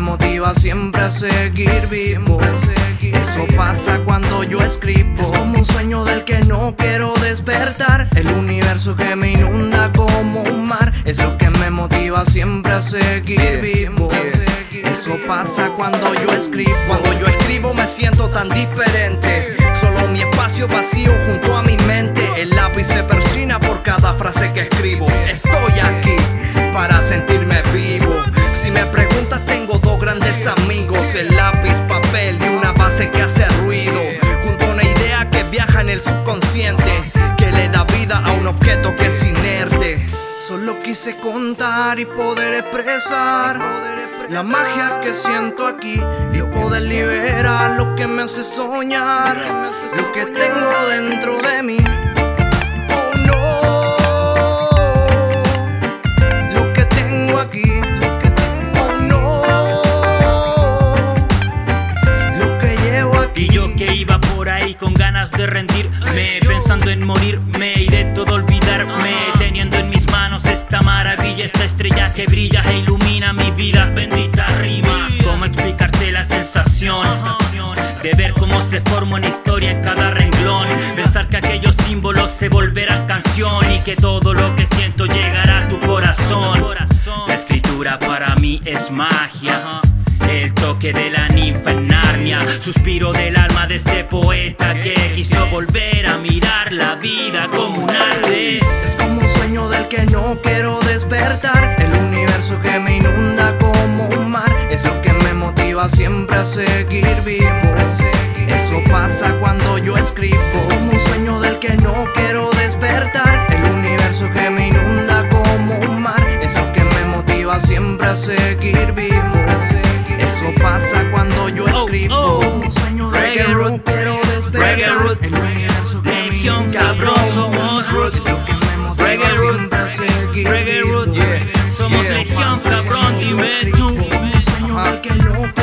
motiva siempre a seguir vivo. Eso pasa cuando yo escribo. Es como un sueño del que no quiero despertar. El universo que me inunda como un mar. Es lo que me motiva siempre a seguir vivo. Eso pasa cuando yo escribo. Cuando yo escribo me siento tan diferente. Solo mi espacio vacío junto a mi mente. El lápiz se persina por cada frase que escribo. Estoy aquí para sentirme vivo. Me preguntas, tengo dos grandes amigos: el lápiz, papel y una base que hace ruido. Junto a una idea que viaja en el subconsciente, que le da vida a un objeto que es inerte. Solo quise contar y poder expresar la magia que siento aquí y poder liberar lo que me hace soñar, lo que tengo dentro de mí. Ganas de rendirme, pensando en morirme y de todo olvidarme, teniendo en mis manos esta maravilla, esta estrella que brilla e ilumina mi vida. Bendita rima, ¿cómo explicarte la sensación de ver cómo se forma una historia en cada renglón? Pensar que aquellos símbolos se volverán canción y que todo lo que siento llegará a tu corazón. La escritura para mí es magia. El toque de la ninfa en Narnia, suspiro del alma de este poeta que quiso volver a mirar la vida como un arte. Es como un sueño del que no quiero despertar. El universo que me inunda como un mar. Es lo que me motiva siempre a seguir vivo. Eso pasa cuando yo escribo. Es como un sueño del que no quiero despertar. El universo que me inunda como un mar. Es lo que me motiva siempre a seguir vivo cuando yo oh, escribo. Oh. Un sueño de reggae root, pero root, legión, cabrón, somos root. Es lo que reggae siempre a root, somos yeah. legión, cabrón, dime un sueño que no